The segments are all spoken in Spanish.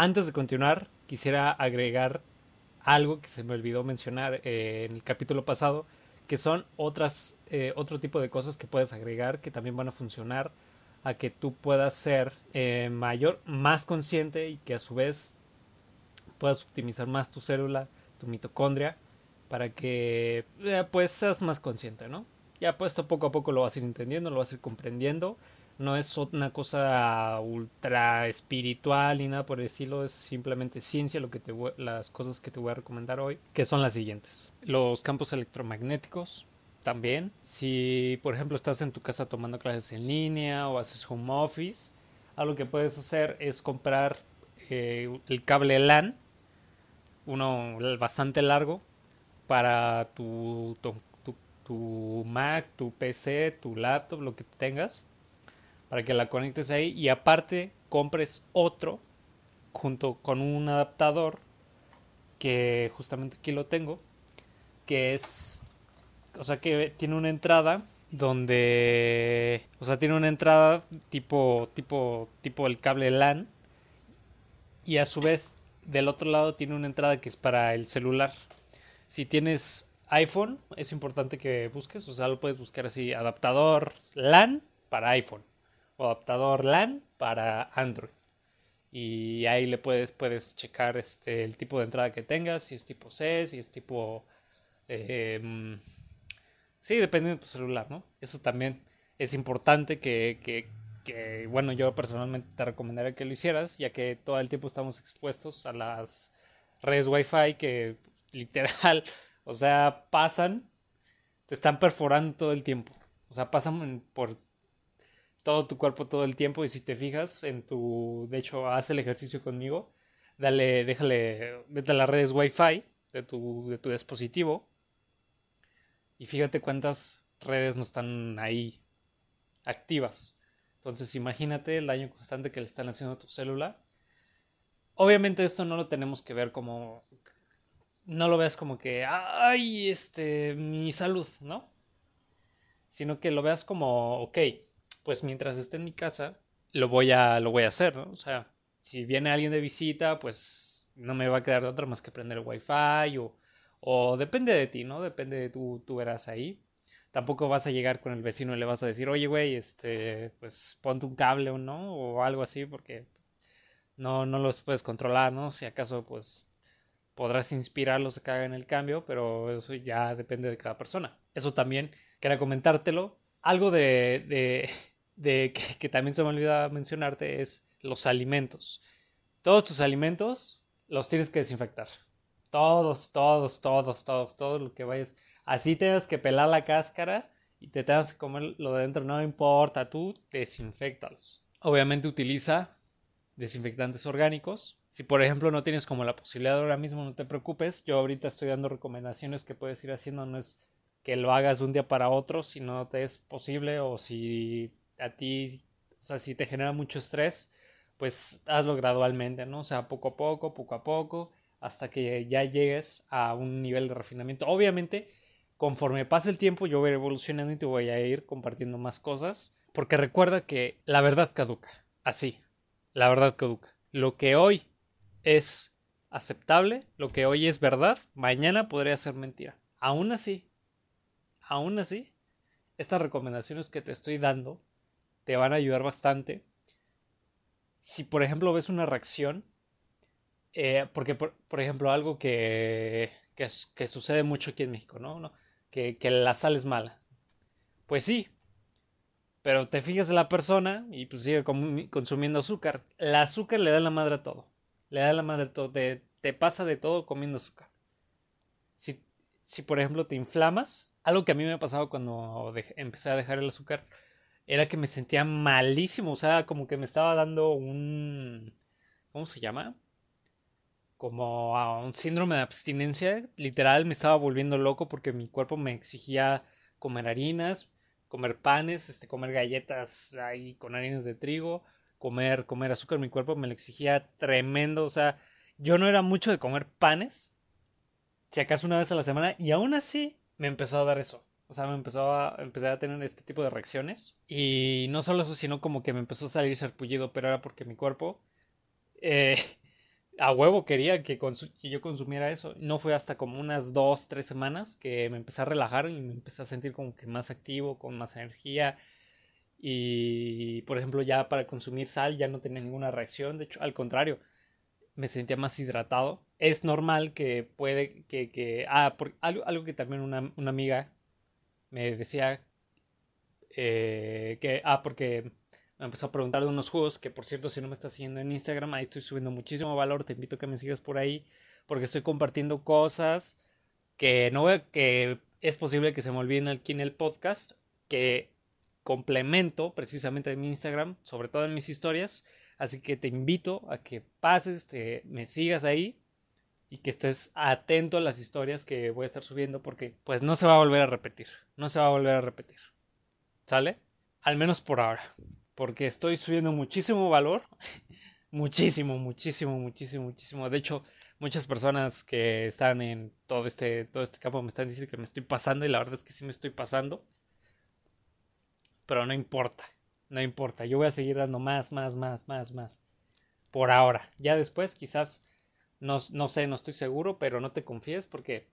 Antes de continuar, quisiera agregar algo que se me olvidó mencionar eh, en el capítulo pasado, que son otras, eh, otro tipo de cosas que puedes agregar que también van a funcionar a que tú puedas ser eh, mayor, más consciente y que a su vez puedas optimizar más tu célula, tu mitocondria, para que pues seas más consciente, ¿no? Ya puesto poco a poco lo vas a ir entendiendo, lo vas a ir comprendiendo no es una cosa ultra espiritual ni nada por el estilo, es simplemente ciencia lo que te las cosas que te voy a recomendar hoy, que son las siguientes. Los campos electromagnéticos también. Si por ejemplo estás en tu casa tomando clases en línea o haces home office, algo que puedes hacer es comprar eh, el cable LAN, uno bastante largo, para tu, tu, tu Mac, tu PC, tu laptop, lo que tengas para que la conectes ahí y aparte compres otro junto con un adaptador que justamente aquí lo tengo que es o sea que tiene una entrada donde o sea tiene una entrada tipo tipo tipo el cable LAN y a su vez del otro lado tiene una entrada que es para el celular. Si tienes iPhone es importante que busques o sea lo puedes buscar así adaptador LAN para iPhone o adaptador LAN para Android. Y ahí le puedes, puedes checar este, el tipo de entrada que tengas, si es tipo C, si es tipo... Eh, sí, dependiendo de tu celular, ¿no? Eso también es importante que, que, que, bueno, yo personalmente te recomendaría que lo hicieras, ya que todo el tiempo estamos expuestos a las redes Wi-Fi que literal, o sea, pasan, te están perforando todo el tiempo. O sea, pasan por todo tu cuerpo todo el tiempo y si te fijas en tu, de hecho, haz el ejercicio conmigo, dale, déjale, vete a las redes Wi-Fi de tu, de tu dispositivo y fíjate cuántas redes no están ahí activas. Entonces imagínate el daño constante que le están haciendo a tu célula. Obviamente esto no lo tenemos que ver como no lo veas como que ay, este mi salud, ¿no? Sino que lo veas como, ok, pues mientras esté en mi casa, lo voy a, lo voy a hacer, ¿no? O sea, si viene alguien de visita, pues no me va a quedar de otra más que prender el wifi o, o depende de ti, ¿no? Depende de tú, tú verás ahí. Tampoco vas a llegar con el vecino y le vas a decir, oye, güey, este, pues ponte un cable o no, o algo así, porque no, no los puedes controlar, ¿no? Si acaso, pues podrás inspirarlos a que hagan el cambio, pero eso ya depende de cada persona. Eso también quería comentártelo. Algo de, de, de que, también se me olvida mencionarte es los alimentos. Todos tus alimentos los tienes que desinfectar. Todos, todos, todos, todos, todo lo que vayas. Así tengas que pelar la cáscara y te tengas que comer lo de dentro, no importa, tú desinfectalos. Obviamente utiliza desinfectantes orgánicos. Si por ejemplo no tienes como la posibilidad ahora mismo, no te preocupes. Yo ahorita estoy dando recomendaciones que puedes ir haciendo. No es que lo hagas de un día para otro si no te es posible o si a ti, o sea, si te genera mucho estrés, pues hazlo gradualmente, ¿no? O sea, poco a poco, poco a poco, hasta que ya llegues a un nivel de refinamiento. Obviamente, conforme pase el tiempo, yo voy evolucionando y te voy a ir compartiendo más cosas, porque recuerda que la verdad caduca, así, la verdad caduca. Lo que hoy es aceptable, lo que hoy es verdad, mañana podría ser mentira. Aún así, aún así, estas recomendaciones que te estoy dando te van a ayudar bastante. Si por ejemplo ves una reacción, eh, porque por, ejemplo algo que, que, sucede mucho aquí en México, ¿no? Que, que, la sal es mala. Pues sí, pero te fijas en la persona y pues sigue consumiendo azúcar. El azúcar le da la madre a todo. Le da la madre a todo. Te, te pasa de todo comiendo azúcar. Si, si por ejemplo te inflamas, algo que a mí me ha pasado cuando empecé a dejar el azúcar, era que me sentía malísimo, o sea, como que me estaba dando un... ¿Cómo se llama? Como a un síndrome de abstinencia, literal me estaba volviendo loco porque mi cuerpo me exigía comer harinas, comer panes, este, comer galletas ahí con harinas de trigo, comer, comer azúcar, mi cuerpo me lo exigía tremendo, o sea, yo no era mucho de comer panes, si acaso una vez a la semana, y aún así me empezó a dar eso. O sea, me empezó a, empecé a tener este tipo de reacciones. Y no solo eso, sino como que me empezó a salir sarpullido, pero era porque mi cuerpo eh, a huevo quería que, que, yo consumiera eso. No fue hasta como unas dos, tres semanas que me empecé a relajar y me empecé a sentir como que más activo, con más energía. Y, por ejemplo, ya para consumir sal ya no tenía ninguna reacción. De hecho, al contrario, me sentía más hidratado. Es normal que puede que... que ah, por, algo, algo que también una, una amiga me decía eh, que... Ah, porque me empezó a preguntar de unos juegos que por cierto si no me estás siguiendo en Instagram ahí estoy subiendo muchísimo valor te invito a que me sigas por ahí porque estoy compartiendo cosas que no que es posible que se me olviden aquí en el podcast que complemento precisamente en mi Instagram sobre todo en mis historias. Así que te invito a que pases te, me sigas ahí y que estés atento a las historias que voy a estar subiendo porque pues no se va a volver a repetir no se va a volver a repetir ¿sale? al menos por ahora porque estoy subiendo muchísimo valor. muchísimo, muchísimo, muchísimo, muchísimo. De hecho, muchas personas que están en todo este, todo este campo me están diciendo que me estoy pasando y la verdad es que sí me estoy pasando. Pero no importa, no importa. Yo voy a seguir dando más, más, más, más, más. Por ahora. Ya después quizás, no, no sé, no estoy seguro, pero no te confíes porque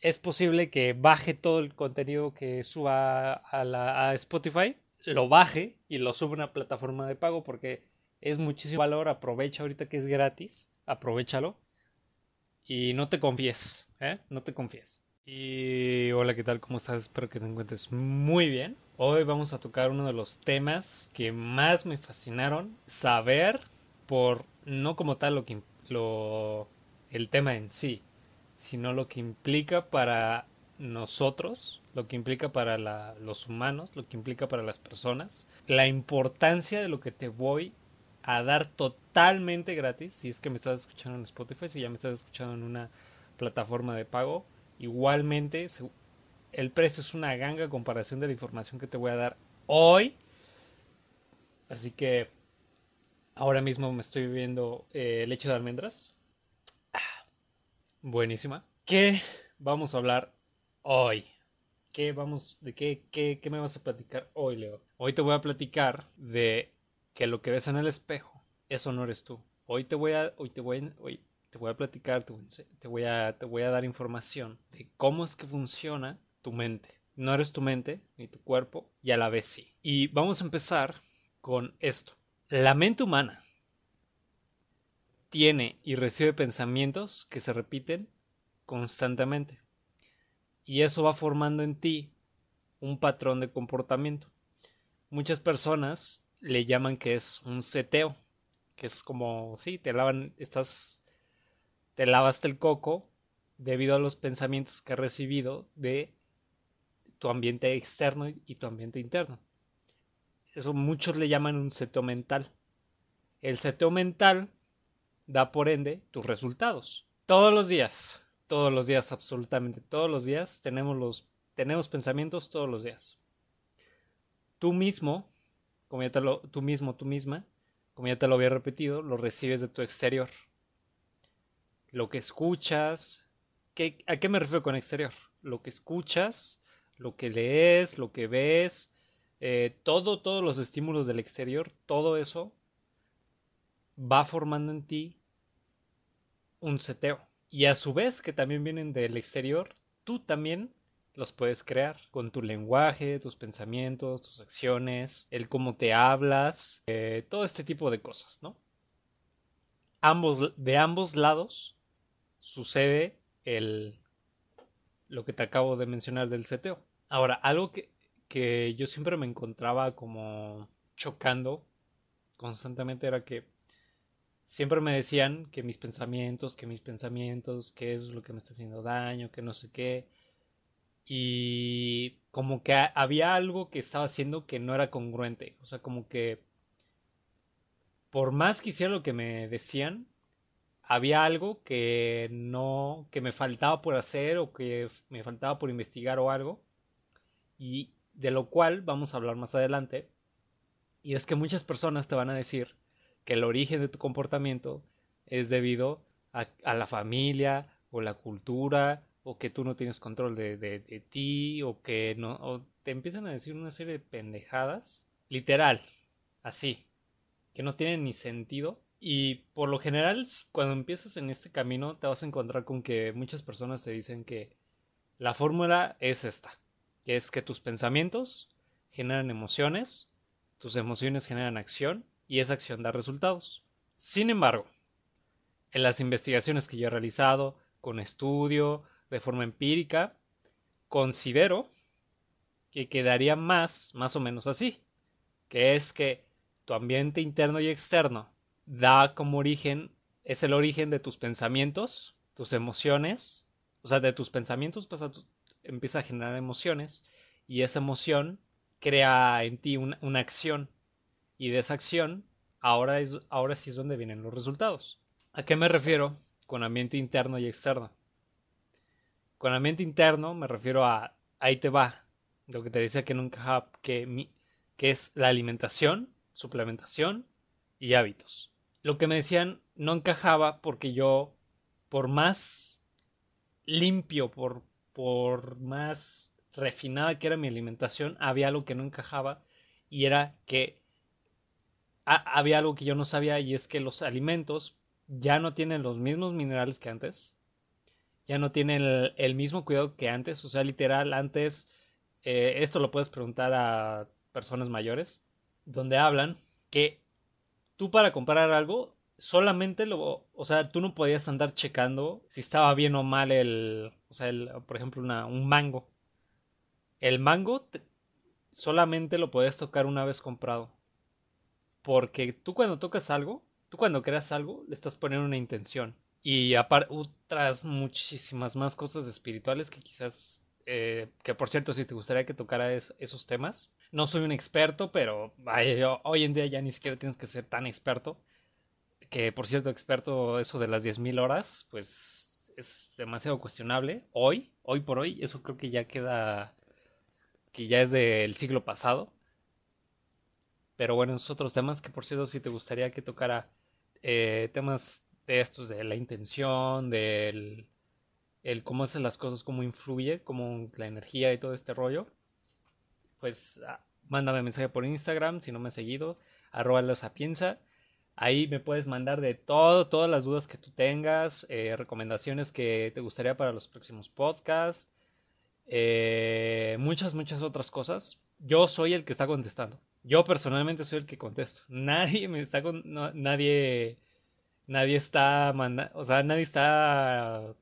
es posible que baje todo el contenido que suba a, la, a Spotify lo baje y lo sube a una plataforma de pago porque es muchísimo valor. Aprovecha ahorita que es gratis, aprovechalo y no te confíes, ¿eh? No te confíes. Y hola, ¿qué tal? ¿Cómo estás? Espero que te encuentres muy bien. Hoy vamos a tocar uno de los temas que más me fascinaron saber por no como tal lo que lo el tema en sí, sino lo que implica para nosotros, lo que implica para los humanos, lo que implica para las personas, la importancia de lo que te voy a dar totalmente gratis, si es que me estás escuchando en Spotify, si ya me estás escuchando en una plataforma de pago, igualmente el precio es una ganga comparación de la información que te voy a dar hoy. Así que ahora mismo me estoy bebiendo eh, leche de almendras. Ah, buenísima. ¿Qué vamos a hablar hoy? ¿Qué vamos, de qué, qué, qué me vas a platicar hoy, Leo? Hoy te voy a platicar de que lo que ves en el espejo, eso no eres tú. Hoy te voy a, hoy te voy, hoy te voy a platicar, te voy a, te voy a dar información de cómo es que funciona tu mente. No eres tu mente ni tu cuerpo y a la vez sí. Y vamos a empezar con esto. La mente humana tiene y recibe pensamientos que se repiten constantemente y eso va formando en ti un patrón de comportamiento. Muchas personas le llaman que es un seteo, que es como, sí, te lavan, estás, te lavaste el coco debido a los pensamientos que has recibido de tu ambiente externo y tu ambiente interno. Eso muchos le llaman un seteo mental. El seteo mental da por ende tus resultados. Todos los días, todos los días, absolutamente todos los días, tenemos los tenemos pensamientos todos los días. Tú mismo, como tú mismo, tú misma, como ya te lo había repetido, lo recibes de tu exterior. Lo que escuchas, ¿qué, ¿a qué me refiero con exterior? Lo que escuchas, lo que lees, lo que ves, eh, todo, todos los estímulos del exterior, todo eso va formando en ti un seteo y a su vez que también vienen del exterior, tú también los puedes crear con tu lenguaje, tus pensamientos, tus acciones, el cómo te hablas, eh, todo este tipo de cosas, ¿no? Ambos, de ambos lados sucede el lo que te acabo de mencionar del seteo. Ahora, algo que, que yo siempre me encontraba como chocando constantemente era que siempre me decían que mis pensamientos, que mis pensamientos, que eso es lo que me está haciendo daño, que no sé qué. Y como que había algo que estaba haciendo que no era congruente. O sea, como que por más que hiciera lo que me decían, había algo que no, que me faltaba por hacer o que me faltaba por investigar o algo. Y de lo cual vamos a hablar más adelante. Y es que muchas personas te van a decir que el origen de tu comportamiento es debido a, la familia o la cultura o que tú no tienes control de, de, ti o que no o te empiezan a decir una serie de pendejadas literal así que no tienen ni sentido Y por lo general, cuando empiezas en este camino, te vas a encontrar con que muchas personas te dicen que la fórmula es esta, es que tus pensamientos generan emociones, tus emociones generan acción y esa acción da resultados. Sin embargo, en las investigaciones que yo he realizado, con estudio, de forma empírica, considero que quedaría más, más o menos así, que es que tu ambiente interno y externo da como origen, es el origen de tus pensamientos, tus emociones, o sea, de tus pensamientos pasa, empieza a generar emociones y esa emoción crea en ti una, una acción y de esa acción ahora, es, ahora sí es donde vienen los resultados. ¿A qué me refiero con ambiente interno y externo? Con ambiente interno me refiero a ahí te va, lo que te decía que nunca que, mi, que es la alimentación, suplementación y hábitos lo que me decían no encajaba porque yo, por más limpio, por, por más refinada que era mi alimentación, había algo que no encajaba y era que había algo que yo no sabía y es que los alimentos ya no tienen los mismos minerales que antes, ya no tienen el, mismo cuidado que antes, o sea, literal, antes, eh, esto lo puedes preguntar a personas mayores, donde hablan que tú para comprar algo solamente lo, o sea, tú no podías andar checando si estaba bien o mal el, o sea, el, por ejemplo, una, un mango. El mango solamente lo podías tocar una vez comprado. Porque tú cuando tocas algo, tú cuando creas algo, le estás poniendo una intención. Y aparte, otras muchísimas más cosas espirituales que quizás, eh, que por cierto, si te gustaría que tocara esos temas, no soy un experto, pero hoy en día ya ni siquiera tienes que ser tan experto. Que por cierto, experto eso de las 10.000 horas, pues es demasiado cuestionable. Hoy, hoy por hoy, eso creo que ya queda, que ya es del siglo pasado. Pero bueno, esos otros temas que por cierto, si te gustaría que tocara eh, temas de estos, de la intención, del el cómo hacen las cosas, cómo influye, cómo la energía y todo este rollo pues ah, mándame mensaje por Instagram si no me has seguido, arroba la sapienza. Ahí me puedes mandar de todo, todas las dudas que tú tengas, eh, recomendaciones que te gustaría para los próximos podcasts, eh, muchas, muchas otras cosas. Yo soy el que está contestando. Yo personalmente soy el que contesto. Nadie me está con, nadie, nadie está mandando, o sea, nadie está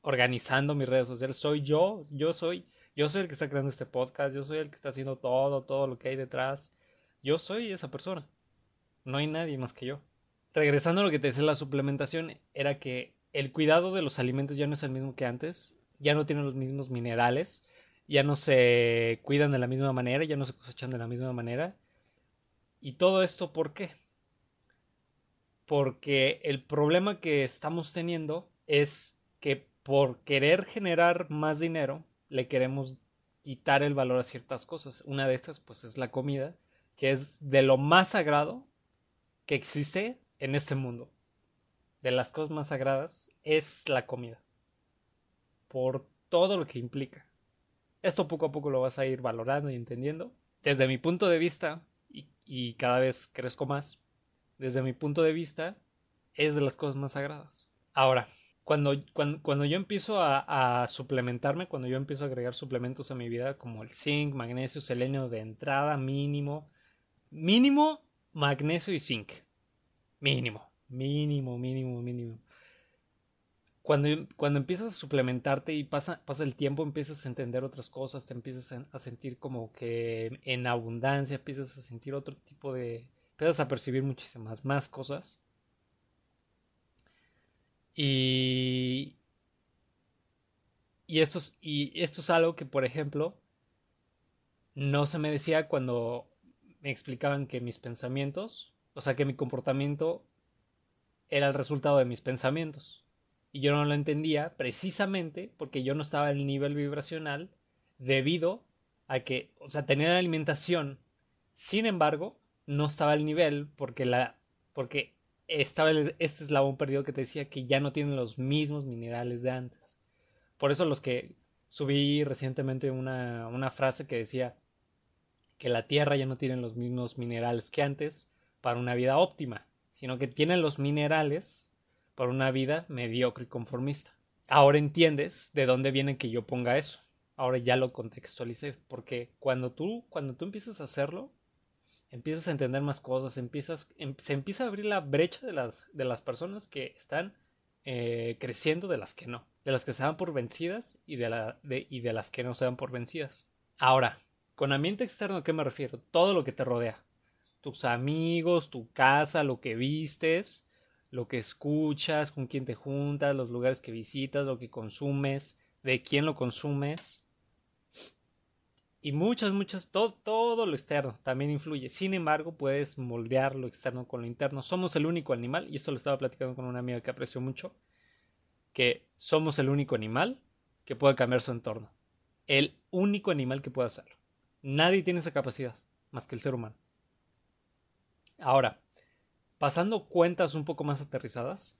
organizando mis redes sociales. Soy yo, yo soy yo soy el que está creando este podcast, yo soy el que está haciendo todo, todo lo que hay detrás. Yo soy esa persona. No hay nadie más que yo. Regresando a lo que te decía la suplementación, era que el cuidado de los alimentos ya no es el mismo que antes, ya no tienen los mismos minerales, ya no se cuidan de la misma manera, ya no se cosechan de la misma manera. ¿Y todo esto por qué? Porque el problema que estamos teniendo es que por querer generar más dinero, le queremos quitar el valor a ciertas cosas. Una de estas, pues, es la comida, que es de lo más sagrado que existe en este mundo. De las cosas más sagradas es la comida. Por todo lo que implica. Esto poco a poco lo vas a ir valorando y entendiendo. Desde mi punto de vista, y, cada vez crezco más, desde mi punto de vista, es de las cosas más sagradas. Ahora, cuando, cuando, yo empiezo a, suplementarme, cuando yo empiezo a agregar suplementos a mi vida, como el zinc, magnesio, selenio de entrada mínimo, mínimo magnesio y zinc. Mínimo, mínimo, mínimo, mínimo. Cuando, cuando empiezas a suplementarte y pasa, pasa el tiempo, empiezas a entender otras cosas, te empiezas a, sentir como que en abundancia, empiezas a sentir otro tipo de... empiezas a percibir muchísimas más cosas y, y, esto es, y esto es algo que, por ejemplo, no se me decía cuando me explicaban que mis pensamientos, o sea, que mi comportamiento era el resultado de mis pensamientos. Y yo no lo entendía precisamente porque yo no estaba en el nivel vibracional debido a que, o sea, tenía alimentación. Sin embargo, no estaba al nivel porque la porque estaba este eslabón perdido que te decía que ya no tienen los mismos minerales de antes. Por eso los que subí recientemente una, una frase que decía que la Tierra ya no tiene los mismos minerales que antes para una vida óptima. sino que tienen los minerales para una vida mediocre y conformista. Ahora entiendes de dónde viene que yo ponga eso. Ahora ya lo contextualicé, porque cuando tú, cuando tú empiezas a hacerlo, empiezas a entender más cosas, empiezas, em, se empieza a abrir la brecha de las, de las personas que están eh, creciendo de las que no, de las que se dan por vencidas y de, la, y de las que no se dan por vencidas. Ahora, con ambiente externo, ¿a qué me refiero? Todo lo que te rodea. Tus amigos, tu casa, lo que vistes, lo que escuchas, con quién te juntas, los lugares que visitas, lo que consumes, de quién lo consumes. Y muchas, muchas, todo, todo lo externo también influye. Sin embargo, puedes moldear lo externo con lo interno. Somos el único animal, y esto lo estaba platicando con una amiga que aprecio mucho, que somos el único animal que puede cambiar su entorno. El único animal que puede hacerlo. Nadie tiene esa capacidad, más que el ser humano. Ahora, pasando cuentas un poco más aterrizadas,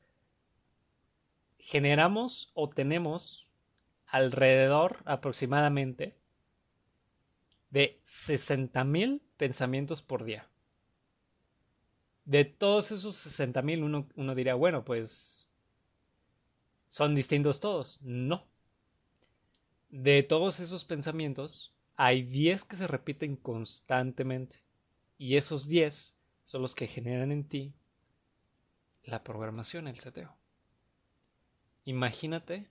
generamos o tenemos alrededor aproximadamente de 60.000 pensamientos por día. De todos esos 60.000 uno, uno diría, bueno, pues son distintos todos. No. De todos esos pensamientos, hay 10 que se repiten constantemente. Y esos 10 son los que generan en ti la programación, el seteo. Imagínate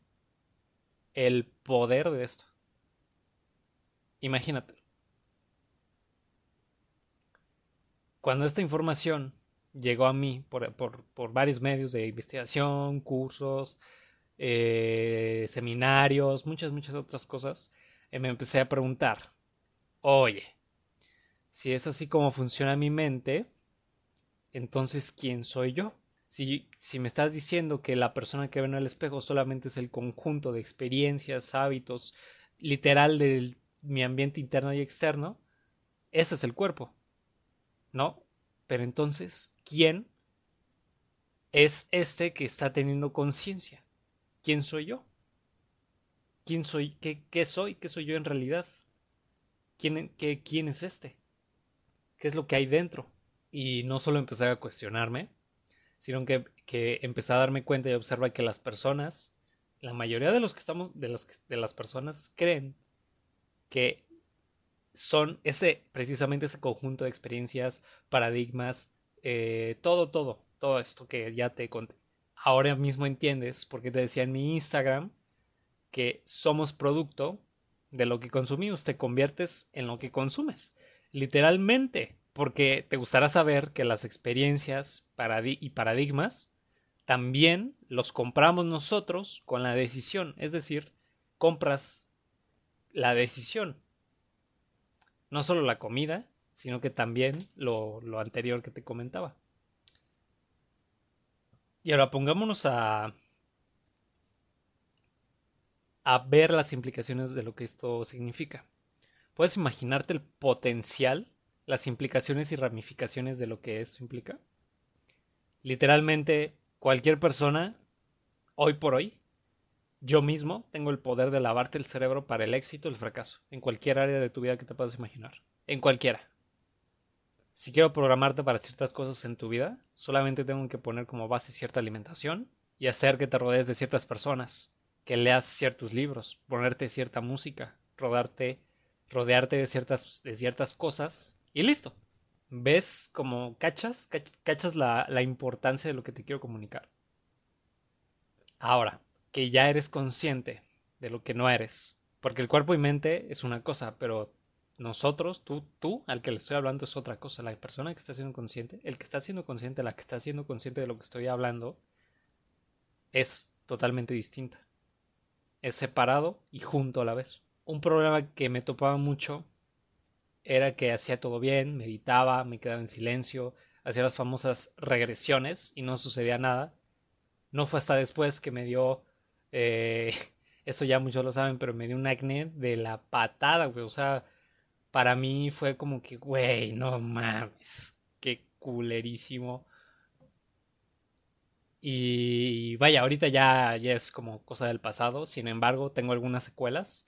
el poder de esto. Imagínate. Cuando esta información llegó a mí por, varios medios de investigación, cursos, eh, seminarios, muchas, muchas otras cosas, me empecé a preguntar, oye, si es así como funciona mi mente, entonces ¿quién soy yo? Si, si me estás diciendo que la persona que ve en el espejo solamente es el conjunto de experiencias, hábitos, literal de mi ambiente interno y externo, ese es el cuerpo. ¿no? Pero entonces, ¿quién es este que está teniendo conciencia? ¿Quién soy yo? ¿Quién soy? Qué, ¿Qué soy? ¿Qué soy yo en realidad? ¿Quién, qué, ¿Quién es este? ¿Qué es lo que hay dentro? Y no solo empecé a cuestionarme, sino que, que empecé a darme cuenta y observar que las personas, la mayoría de los que estamos, de, los, de las personas creen que son ese, precisamente ese conjunto de experiencias, paradigmas, eh, todo, todo, todo esto que ya te conté. Ahora mismo entiendes porque te decía en mi Instagram que somos producto de lo que consumimos, te conviertes en lo que consumes. Literalmente, porque te gustará saber que las experiencias y paradigmas también los compramos nosotros con la decisión, es decir, compras la decisión no solo la comida, sino que también lo, anterior que te comentaba. Y ahora pongámonos a, a ver las implicaciones de lo que esto significa. ¿Puedes imaginarte el potencial, las implicaciones y ramificaciones de lo que esto implica? Literalmente, cualquier persona, hoy por hoy, yo mismo tengo el poder de lavarte el cerebro para el éxito el fracaso, en cualquier área de tu vida que te puedas imaginar. En cualquiera. Si quiero programarte para ciertas cosas en tu vida, solamente tengo que poner como base cierta alimentación y hacer que te rodees de ciertas personas, que leas ciertos libros, ponerte cierta música, rodarte, rodearte de ciertas, de ciertas cosas y listo. ¿Ves como cachas? ¿Cachas la, la importancia de lo que te quiero comunicar? Ahora, que ya eres consciente de lo que no eres. Porque el cuerpo y mente es una cosa, pero nosotros, tú, tú, al que le estoy hablando es otra cosa. La persona que está siendo consciente, el que está siendo consciente, la que está siendo consciente de lo que estoy hablando, es totalmente distinta. Es separado y junto a la vez. Un problema que me topaba mucho era que hacía todo bien, meditaba, me quedaba en silencio, hacía las famosas regresiones y no sucedía nada. No fue hasta después que me dio eh, eso ya muchos lo saben, pero me dio un acné de la patada, güey. O sea, para mí fue como que, güey, no mames, qué culerísimo. Y vaya, ahorita ya, ya es como cosa del pasado. Sin embargo, tengo algunas secuelas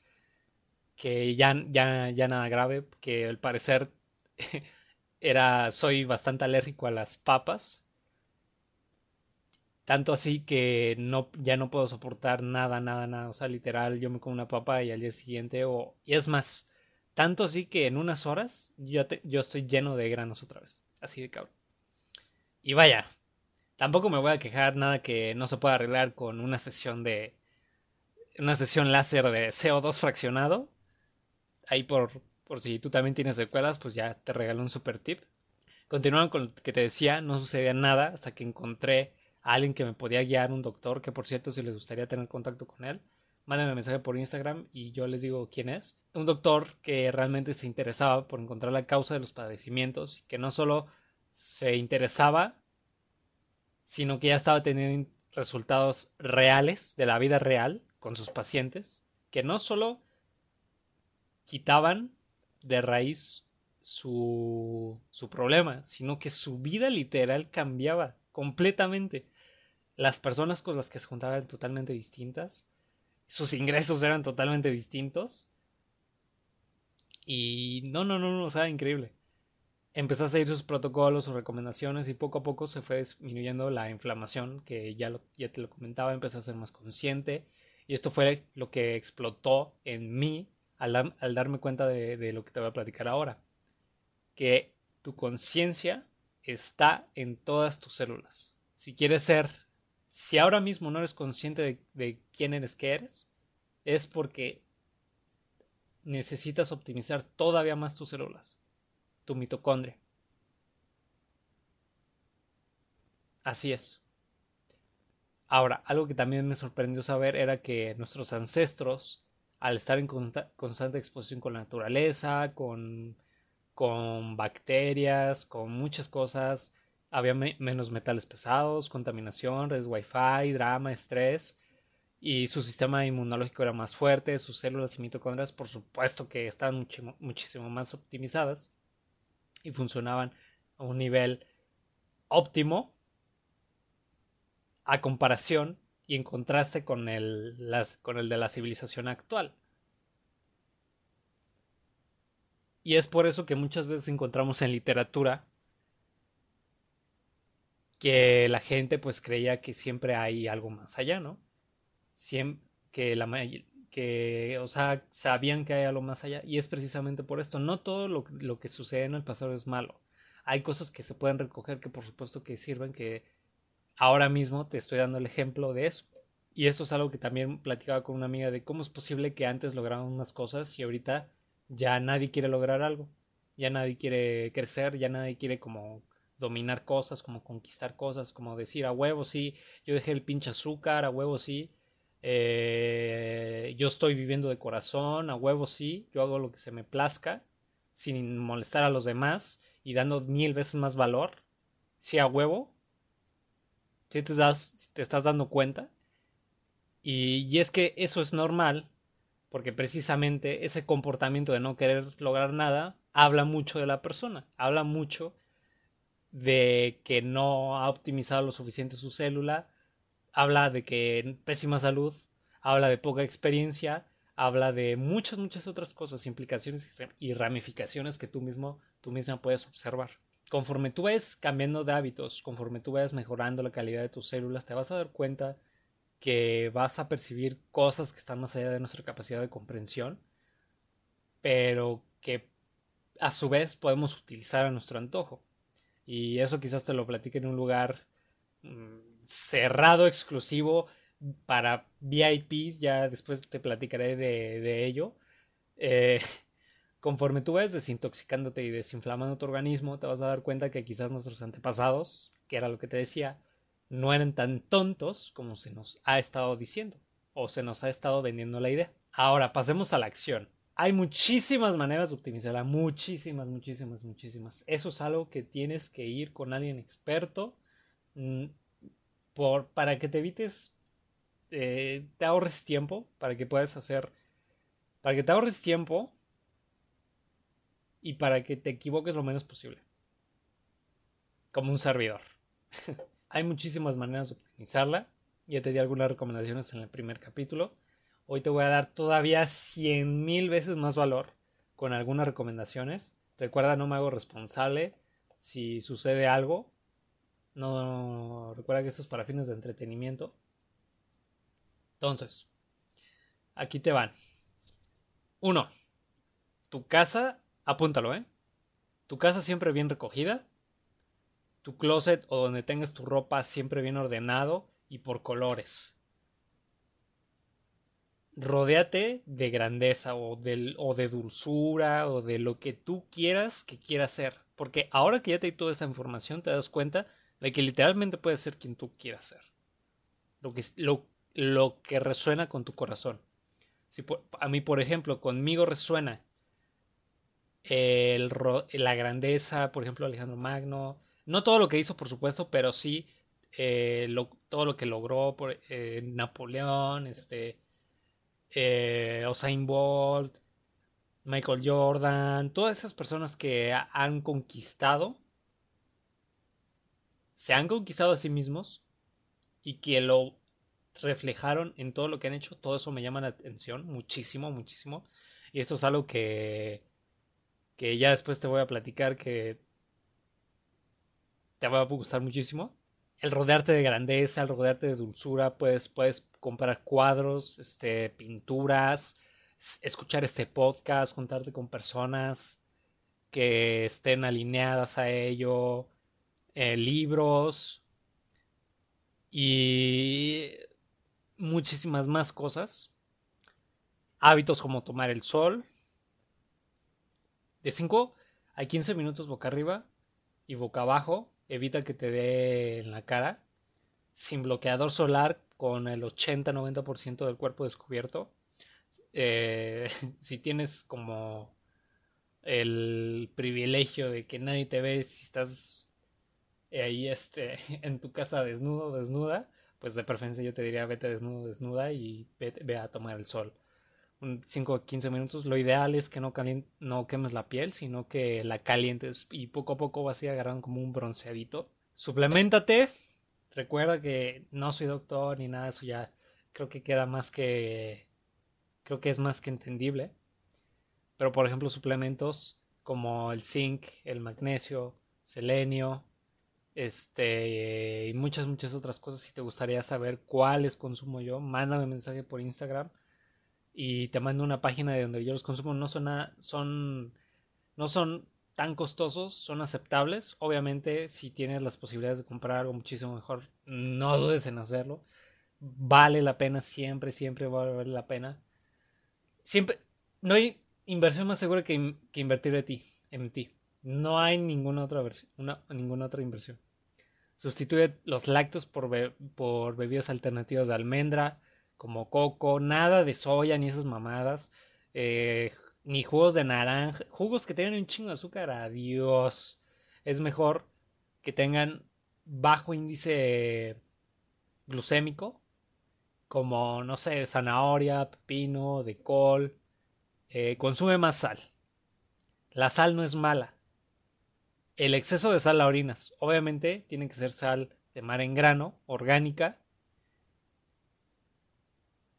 que ya, ya, ya nada grave, que al parecer era, soy bastante alérgico a las papas Tanto así que no, ya no puedo soportar nada, nada, nada. O sea, literal, yo me como una papa y al día siguiente, o. Y es más, tanto así que en unas horas yo, yo estoy lleno de granos otra vez. Así de cabrón. Y vaya, tampoco me voy a quejar nada que no se pueda arreglar con una sesión de. Una sesión láser de CO2 fraccionado. Ahí por, por si tú también tienes secuelas, pues ya te regalo un super tip. Continuando con lo que te decía, no sucedía nada hasta que encontré alguien que me podía guiar, un doctor, que por cierto si les gustaría tener contacto con él, mándenme un mensaje por Instagram y yo les digo quién es. Un doctor que realmente se interesaba por encontrar la causa de los padecimientos y que no solo se interesaba, sino que ya estaba teniendo resultados reales de la vida real con sus pacientes, que no solo quitaban de raíz su, su problema, sino que su vida literal cambiaba completamente las personas con las que se juntaban eran totalmente distintas, sus ingresos eran totalmente distintos. Y no, no, no, no, o sea, increíble. Empezó a seguir sus protocolos, sus recomendaciones y poco a poco se fue disminuyendo la inflamación, que ya, ya te lo comentaba, empecé a ser más consciente. Y esto fue lo que explotó en mí al, al darme cuenta de, de lo que te voy a platicar ahora. Que tu conciencia está en todas tus células. Si quieres ser si ahora mismo no eres consciente de, quién eres que eres, es porque necesitas optimizar todavía más tus células, tu mitocondria. Así es. Ahora, algo que también me sorprendió saber era que nuestros ancestros, al estar en constante exposición con la naturaleza, con, bacterias, con muchas cosas, había menos metales pesados, contaminación, redes wifi, drama, estrés y su sistema inmunológico era más fuerte, sus células y mitocondrias por supuesto que estaban muchísimo más optimizadas y funcionaban a un nivel óptimo a comparación y en contraste con el, con el de la civilización actual. Y es por eso que muchas veces encontramos en literatura que la gente pues creía que siempre hay algo más allá, ¿no? Siempre, que la que, o sea, sabían que hay algo más allá y es precisamente por esto. No todo lo, lo, que sucede en el pasado es malo. Hay cosas que se pueden recoger que por supuesto que sirven, que ahora mismo te estoy dando el ejemplo de eso. Y eso es algo que también platicaba con una amiga de cómo es posible que antes lograban unas cosas y ahorita ya nadie quiere lograr algo. Ya nadie quiere crecer, ya nadie quiere como dominar cosas, como conquistar cosas, como decir a huevo sí, yo dejé el pinche azúcar, a huevo sí, eh, yo estoy viviendo de corazón, a huevo sí, yo hago lo que se me plazca, sin molestar a los demás y dando mil veces más valor, sí a huevo, si te, das, te estás dando cuenta, y, y es que eso es normal, porque precisamente ese comportamiento de no querer lograr nada habla mucho de la persona, habla mucho de que no ha optimizado lo suficiente su célula, habla de que pésima salud, habla de poca experiencia, habla de muchas, muchas otras cosas, implicaciones y ramificaciones que tú mismo, tú misma puedes observar. Conforme tú vayas cambiando de hábitos, conforme tú vayas mejorando la calidad de tus células, te vas a dar cuenta que vas a percibir cosas que están más allá de nuestra capacidad de comprensión, pero que a su vez podemos utilizar a nuestro antojo. Y eso quizás te lo platique en un lugar mm, cerrado, exclusivo para VIPs. Ya después te platicaré de, ello. Eh, conforme tú ves desintoxicándote y desinflamando tu organismo, te vas a dar cuenta que quizás nuestros antepasados, que era lo que te decía, no eran tan tontos como se nos ha estado diciendo o se nos ha estado vendiendo la idea. Ahora pasemos a la acción. Hay muchísimas maneras de optimizarla, muchísimas, muchísimas, muchísimas. Eso es algo que tienes que ir con alguien experto mm, por, para que te evites, eh, te ahorres tiempo, para que puedas hacer, para que te ahorres tiempo y para que te equivoques lo menos posible. Como un servidor. Hay muchísimas maneras de optimizarla. Ya te di algunas recomendaciones en el primer capítulo. Hoy te voy a dar todavía cien mil veces más valor con algunas recomendaciones. Recuerda, no me hago responsable si sucede algo. No, recuerda que esto es para fines de entretenimiento. Entonces, aquí te van. Uno, tu casa, apúntalo, ¿eh? Tu casa siempre bien recogida. Tu closet o donde tengas tu ropa siempre bien ordenado y por colores. Rodéate de grandeza o de, o de dulzura o de lo que tú quieras que quieras ser. Porque ahora que ya te di toda esa información te das cuenta de que literalmente puedes ser quien tú quieras ser. Lo que, lo, lo que resuena con tu corazón. Si a mí, por ejemplo, conmigo resuena el, la grandeza, por ejemplo, Alejandro Magno. No todo lo que hizo, por supuesto, pero sí eh, todo lo que logró por, eh, Napoleón, este, eh, Bolt, Michael Jordan, todas esas personas que han conquistado, se han conquistado a sí mismos y que lo reflejaron en todo lo que han hecho, todo eso me llama la atención muchísimo, muchísimo. Y eso es algo que, que ya después te voy a platicar que te va a gustar muchísimo. El rodearte de grandeza, el rodearte de dulzura, pues puedes comprar cuadros, este, pinturas, escuchar este podcast, juntarte con personas que estén alineadas a ello, eh, libros y muchísimas más cosas. Hábitos como tomar el sol. De 5 a 15 minutos boca arriba y boca abajo. Evita que te dé en la cara. Sin bloqueador solar con el 80-90% del cuerpo descubierto. Eh, si tienes como el privilegio de que nadie te ve si estás ahí este, en tu casa desnudo desnuda, pues de preferencia yo te diría vete desnudo, desnuda y ve, a tomar el sol. 5 o 15 minutos. Lo ideal es que no, no quemes la piel, sino que la calientes y poco a poco vas a agarrando como un bronceadito. Suplementate. Recuerda que no soy doctor ni nada eso ya. Creo que queda más que. Creo que es más que entendible. Pero por ejemplo, suplementos como el zinc, el magnesio, selenio, este y muchas muchas otras cosas. Si te gustaría saber cuáles consumo yo mándame mensaje por Instagram y te mando una página de donde yo los consumo. No son son no son tan costosos son aceptables. Obviamente si tienes las posibilidades de comprar algo muchísimo mejor no dudes en hacerlo. Vale la pena siempre siempre vale la pena. Siempre no hay inversión más segura que, que invertir en ti en ti. No hay ninguna otra versión, una, ninguna otra inversión. Sustituye los lácteos por, por bebidas alternativas de almendra, como coco, nada de soya ni esas mamadas, eh, ni jugos de naranja, jugos que tengan un chingo de azúcar, adiós. Es mejor que tengan bajo índice glucémico, como, no sé, zanahoria, pepino, de col. Eh, consume más sal. La sal no es mala, el exceso de sal a orinas. Obviamente tiene que ser sal de mar en grano, orgánica.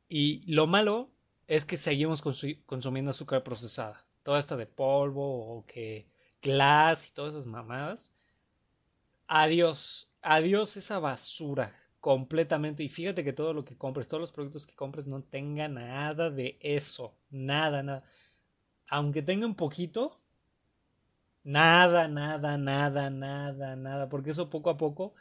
Y lo malo es que seguimos consumiendo azúcar procesada. Toda esta de polvo o que glass y todas esas mamadas. Adiós, adiós esa basura completamente. Y fíjate que todo lo que compres, todos los productos que compres no tengan nada de eso. Nada, nada. Aunque tenga un poquito, Nada, nada, nada, nada, nada. Porque eso poco a poco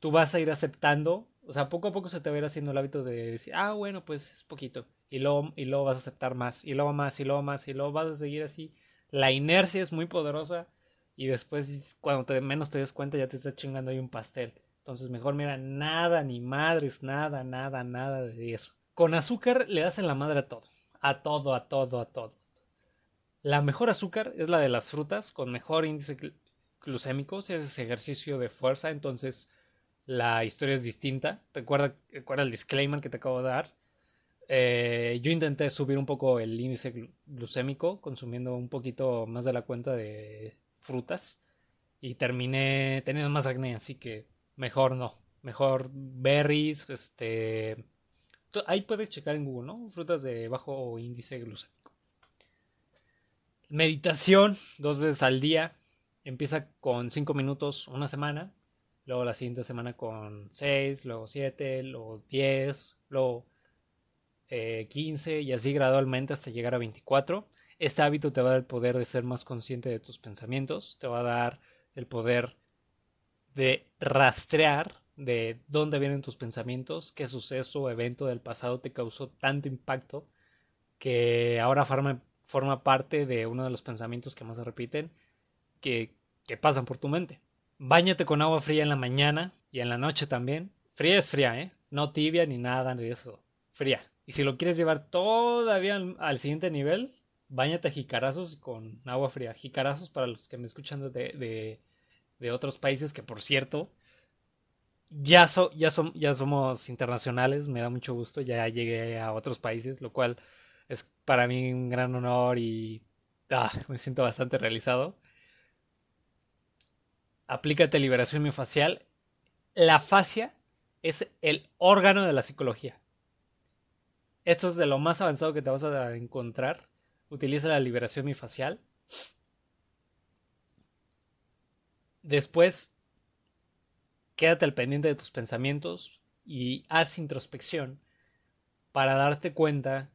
tú vas a ir aceptando. O sea, poco a poco se te va a ir haciendo el hábito de decir, ah, bueno, pues es poquito. Y luego, y luego vas a aceptar más, y luego más, y luego más, y luego vas a seguir así. La inercia es muy poderosa. Y después, cuando menos te des cuenta, ya te estás chingando ahí un pastel. Entonces, mejor mira, nada, ni madres, nada, nada, nada de eso. Con azúcar le das en la madre a todo. A todo, a todo, a todo. La mejor azúcar es la de las frutas con mejor índice glucémico. Si haces ejercicio de fuerza, entonces la historia es distinta. Recuerda, recuerda el disclaimer que te acabo de dar. Eh, yo intenté subir un poco el índice glucémico consumiendo un poquito más de la cuenta de frutas y terminé teniendo más acné, así que mejor no. Mejor berries, este... Ahí puedes checar en Google, ¿no? Frutas de bajo índice glucémico. Meditación dos veces al día. Empieza con cinco minutos una semana. luego la siguiente semana con 6, luego 7, luego 10, luego 15 eh, y así gradualmente hasta llegar a 24. Este hábito te va a dar el poder de ser más consciente de tus pensamientos, te va a dar el poder de rastrear de dónde vienen tus pensamientos, qué suceso o evento del pasado te causó tanto impacto que ahora forma, forma parte de uno de los pensamientos que más se repiten que, que pasan por tu mente. Báñate con agua fría en la mañana y en la noche también. Fría es fría, ¿eh? No tibia ni nada ni eso. Fría. Y si lo quieres llevar todavía al, siguiente nivel, bañate a jicarazos con agua fría. Jicarazos para los que me escuchan de, de, de otros países, que por cierto, ya, ya, ya somos internacionales, me da mucho gusto, ya llegué a otros países, lo cual es para mí un gran honor y ah, me siento bastante realizado. Aplícate liberación miofascial. La fascia es el órgano de la psicología. Esto es de lo más avanzado que te vas a encontrar. Utiliza la liberación miofascial. Después, quédate al pendiente de tus pensamientos y haz introspección para darte cuenta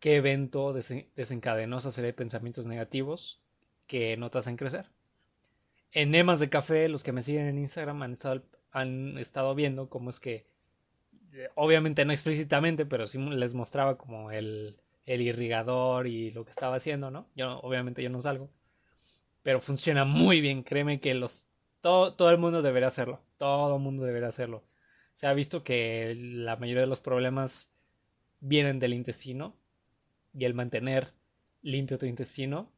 qué evento desencadenó esa serie de pensamientos negativos que no te hacen crecer. En Emas de Café, los que me siguen en Instagram han estado, han estado viendo cómo es que obviamente no explícitamente, pero sí les mostraba como el, el irrigador y lo que estaba haciendo, ¿no? Yo, obviamente yo no salgo. Pero funciona muy bien, créeme que los todo, todo el mundo debería hacerlo. Todo el mundo debería hacerlo. Se ha visto que la mayoría de los problemas vienen del intestino y el mantener limpio tu intestino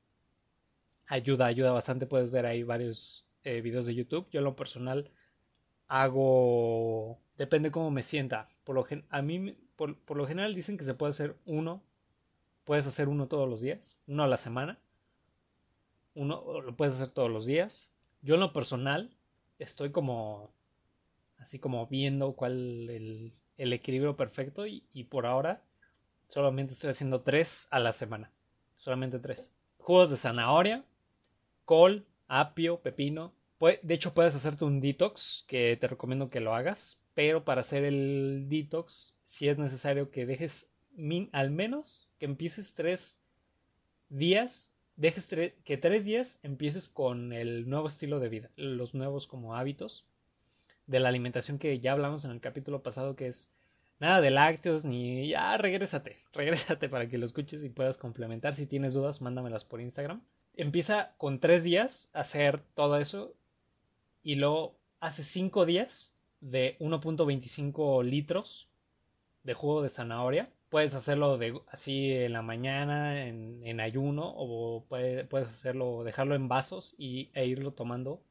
ayuda, ayuda bastante. Puedes ver ahí varios eh, videos de YouTube. Yo en lo personal hago Depende cómo me sienta. Por lo, a mí, por, lo general dicen que se puede hacer uno. Puedes hacer uno todos los días. Uno a la semana. Uno lo puedes hacer todos los días. Yo en lo personal estoy como... Así como viendo cuál el, el equilibrio perfecto. Y por ahora solamente estoy haciendo tres a la semana. Solamente tres. Jugos de zanahoria, col, apio, pepino, de hecho, puedes hacerte un detox, que te recomiendo que lo hagas, pero para hacer el detox, si es necesario que dejes al menos que empieces tres días, dejes que tres días empieces con el nuevo estilo de vida, los nuevos como hábitos de la alimentación que ya hablamos en el capítulo pasado, que es nada de lácteos ni ya regrésate, regrésate para que lo escuches y puedas complementar. Si tienes dudas, mándamelas por Instagram. Empieza con tres días a hacer todo eso y luego hace 5 días de 1.25 litros de jugo de zanahoria. Puedes hacerlo de, así en la mañana, en, ayuno, o puedes hacerlo, dejarlo en vasos y, e irlo tomando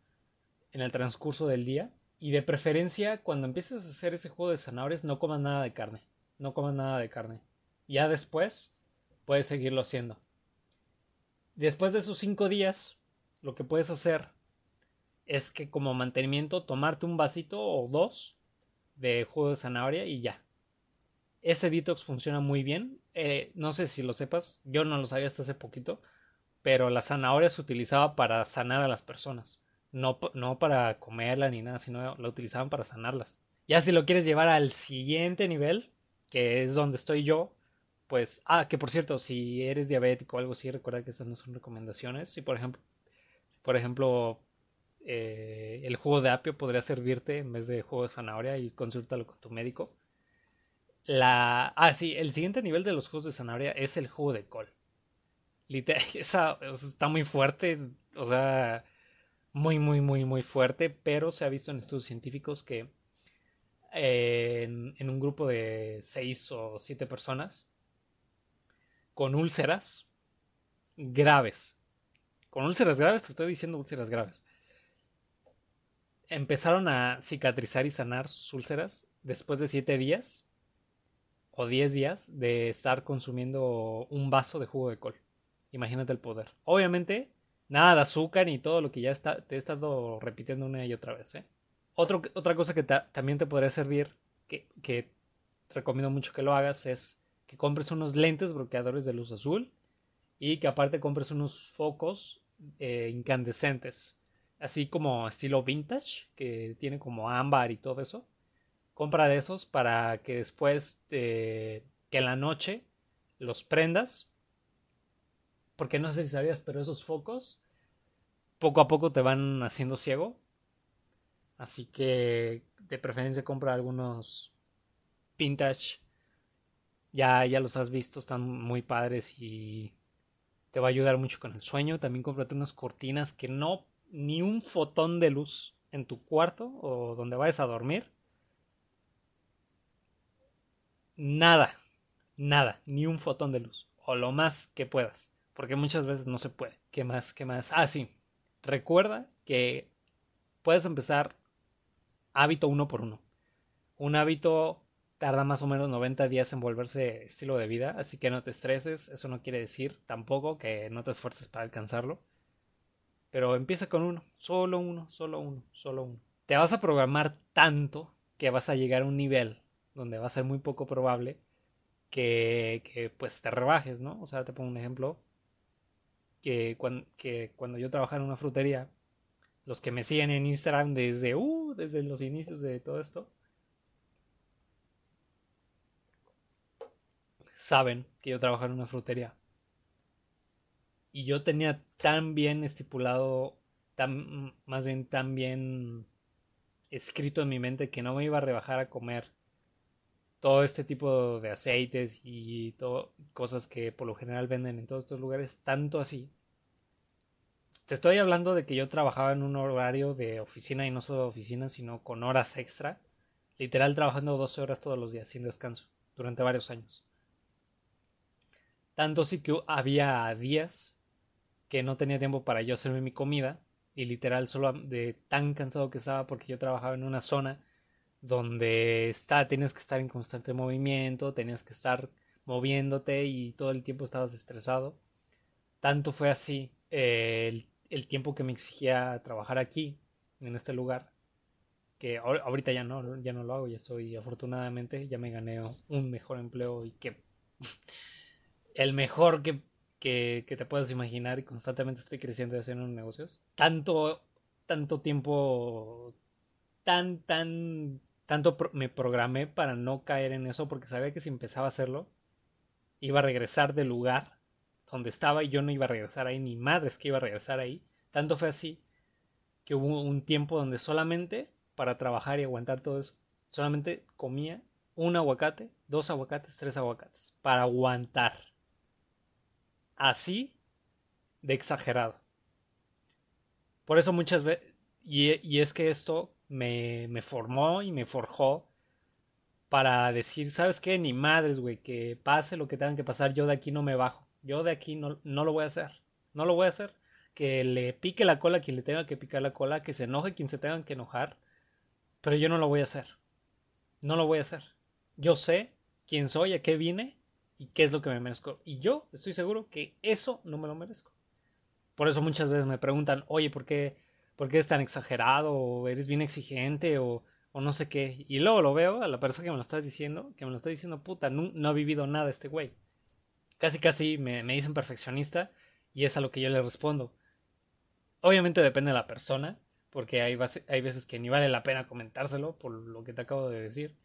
en el transcurso del día. Y de preferencia, cuando empieces a hacer ese jugo de zanahorias, no comas nada de carne. No comas nada de carne. Ya después, puedes seguirlo haciendo. Después de esos 5 días, lo que puedes hacer es que como mantenimiento tomarte un vasito o dos de jugo de zanahoria y ya. Ese detox funciona muy bien. Eh, no sé si lo sepas, yo no lo sabía hasta hace poquito, pero la zanahoria se utilizaba para sanar a las personas. No, no para comerla ni nada, sino la utilizaban para sanarlas. Ya si lo quieres llevar al siguiente nivel, que es donde estoy yo, pues, ah, que por cierto, si eres diabético o algo así, recuerda que estas no son recomendaciones. Si por ejemplo, si por ejemplo eh, el jugo de apio podría servirte en vez de jugo de zanahoria y consúltalo con tu médico. La... Ah, sí, el siguiente nivel de los jugos de zanahoria es el jugo de col. Literal, esa, está muy fuerte, o sea, muy, muy, muy, muy fuerte, pero se ha visto en estudios científicos que eh, en, en, un grupo de 6 o 7 personas con úlceras graves, con úlceras graves, te estoy diciendo úlceras graves, empezaron a cicatrizar y sanar sus úlceras después de 7 días o 10 días de estar consumiendo un vaso de jugo de col. Imagínate el poder. Obviamente, nada de azúcar ni todo lo que ya está, te he estado repitiendo una y otra vez. ¿eh? otra cosa que también te podría servir, que, recomiendo mucho que lo hagas, es que compres unos lentes bloqueadores de luz azul y que aparte compres unos focos eh, incandescentes así como estilo vintage, que tiene como ámbar y todo eso. Compra de esos para que después de que en la noche los prendas. Porque no sé si sabías, pero esos focos poco a poco te van haciendo ciego. Así que de preferencia compra algunos vintage. Ya, ya los has visto, están muy padres y te va a ayudar mucho con el sueño. También cómprate unas cortinas que no ni un fotón de luz en tu cuarto o donde vayas a dormir. Nada, nada, ni un fotón de luz. O lo más que puedas. Porque muchas veces no se puede. ¿Qué más? ¿Qué más? Ah, sí. Recuerda que puedes empezar hábito uno por uno. Un hábito tarda más o menos 90 días en volverse estilo de vida, así que no te estreses, eso no quiere decir tampoco que no te esfuerces para alcanzarlo. Pero empieza con uno, solo uno, solo uno, solo uno. Te vas a programar tanto que vas a llegar a un nivel donde va a ser muy poco probable que, que pues te rebajes, ¿no? O sea, te pongo un ejemplo, que cuando, que cuando yo trabajaba en una frutería, los que me siguen en Instagram desde, uh, desde los inicios de todo esto, saben que yo trabajo en una frutería. Y yo tenía tan bien estipulado, tan, más bien tan bien escrito en mi mente que no me iba a rebajar a comer todo este tipo de aceites y todo, cosas que por lo general venden en todos estos lugares, tanto así. Te estoy hablando de que yo trabajaba en un horario de oficina y no solo de oficina, sino con horas extra. Literal trabajando 12 horas todos los días sin descanso, durante varios años. Tanto sí que había días que no tenía tiempo para yo hacerme mi comida y literal solo de tan cansado que estaba porque yo trabajaba en una zona donde está, tienes que estar en constante movimiento, tenías que estar moviéndote y todo el tiempo estabas estresado. Tanto fue así eh, el, tiempo que me exigía trabajar aquí, en este lugar, que ahorita ya no, ya no lo hago, ya estoy afortunadamente, ya me gané un mejor empleo y que el mejor que, que, que te puedas imaginar y constantemente estoy creciendo y haciendo negocios. Tanto, tanto tiempo, tan, tan tanto me programé para no caer en eso porque sabía que si empezaba a hacerlo iba a regresar del lugar donde estaba y yo no iba a regresar ahí ni madres que iba a regresar ahí. Tanto fue así que hubo un tiempo donde solamente para trabajar y aguantar todo eso solamente comía un aguacate dos aguacates tres aguacates para aguantar. Así de exagerado. Por eso muchas veces y, y es que esto me, formó y me forjó para decir, ¿sabes qué? Ni madres, güey, que pase lo que tengan que pasar, yo de aquí no me bajo. Yo de aquí no, no lo voy a hacer. No lo voy a hacer. Que le pique la cola quien le tenga que picar la cola, que se enoje quien se tenga que enojar. Pero yo no lo voy a hacer. No lo voy a hacer. Yo sé quién soy, a qué vine y qué es lo que me merezco. Y yo estoy seguro que eso no me lo merezco. Por eso muchas veces me preguntan, oye, ¿por qué ¿por qué es tan exagerado? ¿O eres bien exigente? O, o no sé qué. Y luego lo veo a la persona que me lo estás diciendo, que me lo está diciendo, puta, no, ha vivido nada este güey. Casi, casi me, me dicen perfeccionista y es a lo que yo le respondo. Obviamente depende de la persona, porque hay, hay veces que ni vale la pena comentárselo por lo que te acabo de decir.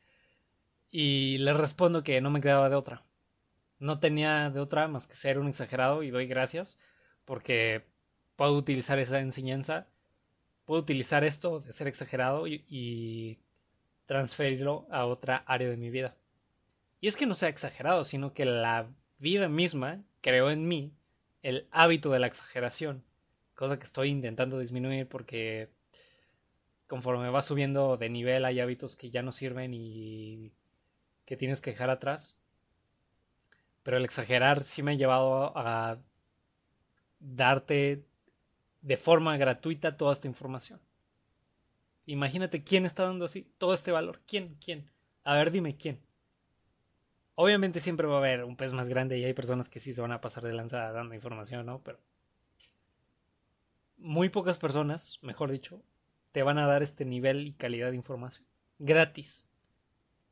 Y le respondo que no me quedaba de otra. No tenía de otra más que ser un exagerado y doy gracias porque puedo utilizar esa enseñanza puedo utilizar esto de ser exagerado y, transferirlo a otra área de mi vida. Y es que no sea exagerado, sino que la vida misma creó en mí el hábito de la exageración, cosa que estoy intentando disminuir porque conforme va subiendo de nivel hay hábitos que ya no sirven y que tienes que dejar atrás. Pero el exagerar sí me ha llevado a darte de forma gratuita toda esta información. Imagínate quién está dando así todo este valor. ¿Quién? ¿Quién? A ver, dime quién. Obviamente siempre va a haber un pez más grande y hay personas que sí se van a pasar de lanza dando información, ¿no? Pero muy pocas personas, mejor dicho, te van a dar este nivel y calidad de información. Gratis.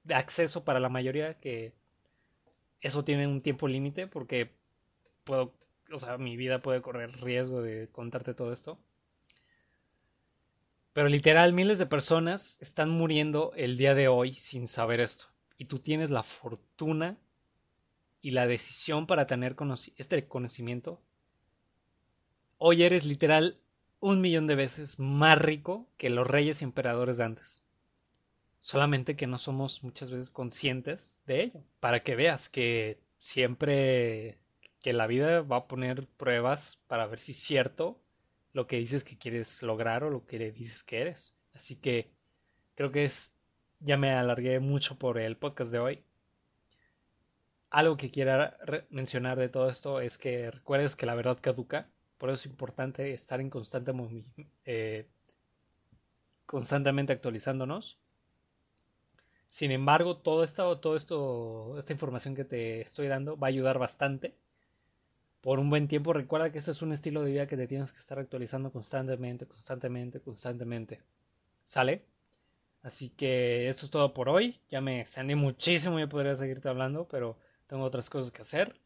De acceso para la mayoría que eso tiene un tiempo límite porque puedo o sea, mi vida puede correr riesgo de contarte todo esto. Pero literal, miles de personas están muriendo el día de hoy sin saber esto. Y tú tienes la fortuna y la decisión para tener este conocimiento. Hoy eres literal un millón de veces más rico que los reyes y emperadores de antes. Solamente que no somos muchas veces conscientes de ello. Para que veas que siempre que la vida va a poner pruebas para ver si es cierto lo que dices que quieres lograr o lo que dices que eres. Así que creo que es, ya me alargué mucho por el podcast de hoy. Algo que quiera mencionar de todo esto es que recuerdes que la verdad caduca, por eso es importante estar en constante eh, constantemente actualizándonos. Sin embargo, todo esto, todo esto, esta información que te estoy dando va a ayudar bastante por un buen tiempo. Recuerda que eso es un estilo de vida que te tienes que estar actualizando constantemente, constantemente, constantemente. ¿Sale? Así que esto es todo por hoy. Ya me extendí muchísimo, y podría seguirte hablando, pero tengo otras cosas que hacer.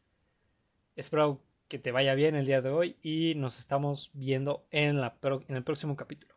Espero que te vaya bien el día de hoy y nos estamos viendo en, la en el próximo capítulo.